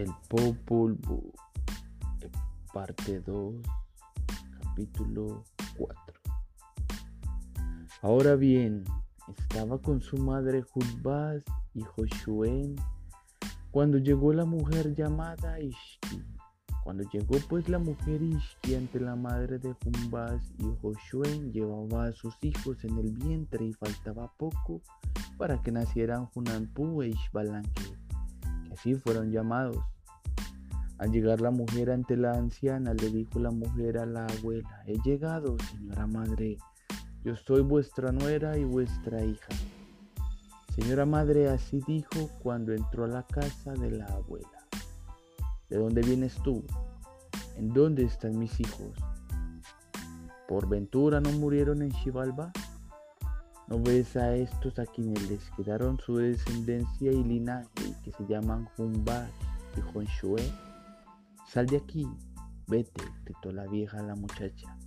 El Popol Vuh, parte 2, capítulo 4. Ahora bien, estaba con su madre Judbaz y Josué cuando llegó la mujer llamada Ishki. Cuando llegó pues la mujer Ishki ante la madre de Jumbaz y Josué llevaba a sus hijos en el vientre y faltaba poco para que nacieran Junanpu e Ishbalanque así fueron llamados. Al llegar la mujer ante la anciana, le dijo la mujer a la abuela, he llegado, señora madre, yo soy vuestra nuera y vuestra hija. Señora madre, así dijo cuando entró a la casa de la abuela. ¿De dónde vienes tú? ¿En dónde están mis hijos? ¿Por ventura no murieron en Xibalba? ¿No ves a estos a quienes les quedaron su descendencia y linaje que se llaman Jumba y Jonshue. Sal de aquí, vete, gritó la vieja a la muchacha.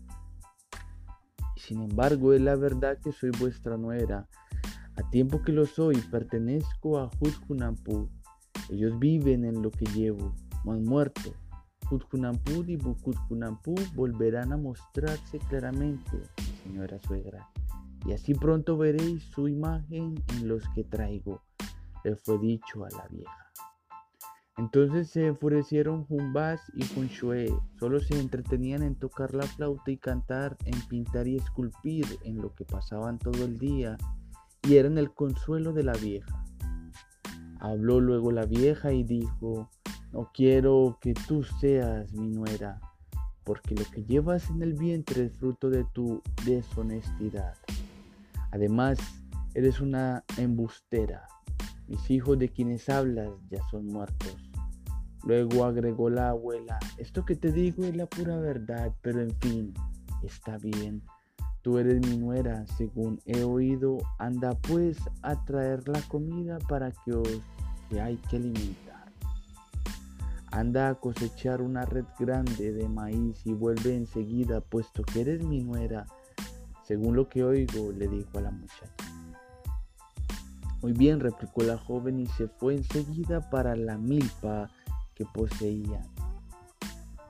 sin embargo, es la verdad que soy vuestra nuera. A tiempo que lo soy, pertenezco a Hudjunampu. Ellos viven en lo que llevo, han muerto. Hudjunampu y Bukudjunampu volverán a mostrarse claramente, señora suegra. Y así pronto veréis su imagen en los que traigo le fue dicho a la vieja. Entonces se enfurecieron Jumbaz y Junshue, solo se entretenían en tocar la flauta y cantar, en pintar y esculpir, en lo que pasaban todo el día, y eran el consuelo de la vieja. Habló luego la vieja y dijo, no quiero que tú seas mi nuera, porque lo que llevas en el vientre es fruto de tu deshonestidad. Además, eres una embustera mis hijos de quienes hablas ya son muertos. Luego agregó la abuela, esto que te digo es la pura verdad, pero en fin, está bien. Tú eres mi nuera, según he oído, anda pues a traer la comida para que os que hay que alimentar. Anda a cosechar una red grande de maíz y vuelve enseguida, puesto que eres mi nuera, según lo que oigo, le dijo a la muchacha. Muy bien, replicó la joven y se fue enseguida para la milpa que poseía.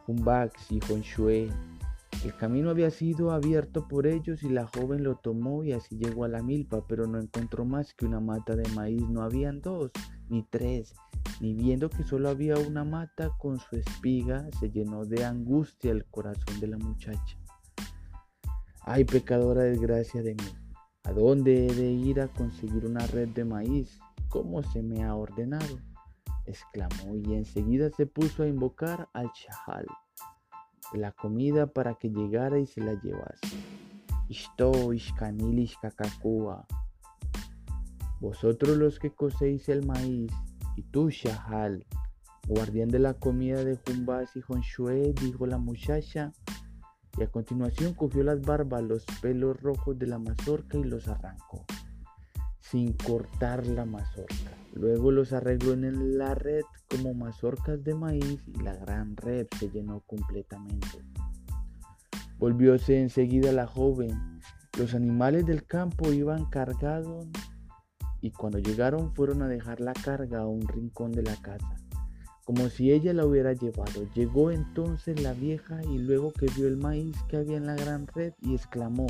Humbax y Shue. El camino había sido abierto por ellos y la joven lo tomó y así llegó a la milpa, pero no encontró más que una mata de maíz. No habían dos, ni tres, ni viendo que solo había una mata con su espiga, se llenó de angustia el corazón de la muchacha. Ay, pecadora desgracia de mí. ¿A dónde he de ir a conseguir una red de maíz? ¿Cómo se me ha ordenado? exclamó y enseguida se puso a invocar al chahal la comida para que llegara y se la llevase. Ishto, ishkanil, Vosotros los que cocéis el maíz, y tú, Shahal, guardián de la comida de Jumbas y Jonshue, dijo la muchacha, y a continuación cogió las barbas, los pelos rojos de la mazorca y los arrancó, sin cortar la mazorca. Luego los arregló en la red como mazorcas de maíz y la gran red se llenó completamente. Volvióse enseguida la joven. Los animales del campo iban cargados y cuando llegaron fueron a dejar la carga a un rincón de la casa como si ella la hubiera llevado. Llegó entonces la vieja y luego que vio el maíz que había en la gran red y exclamó,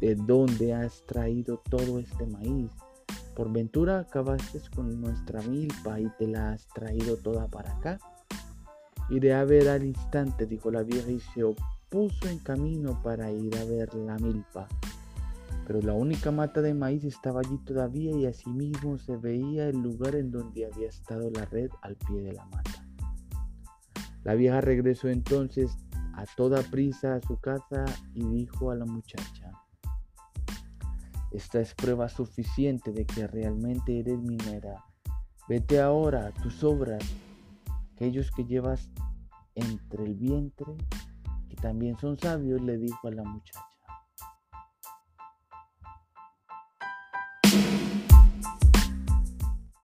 ¿de dónde has traído todo este maíz? Por ventura acabaste con nuestra milpa y te la has traído toda para acá. Iré a ver al instante, dijo la vieja y se puso en camino para ir a ver la milpa pero la única mata de maíz estaba allí todavía y asimismo se veía el lugar en donde había estado la red al pie de la mata. La vieja regresó entonces a toda prisa a su casa y dijo a la muchacha, esta es prueba suficiente de que realmente eres minera. Vete ahora a tus obras, aquellos que llevas entre el vientre, que también son sabios, le dijo a la muchacha.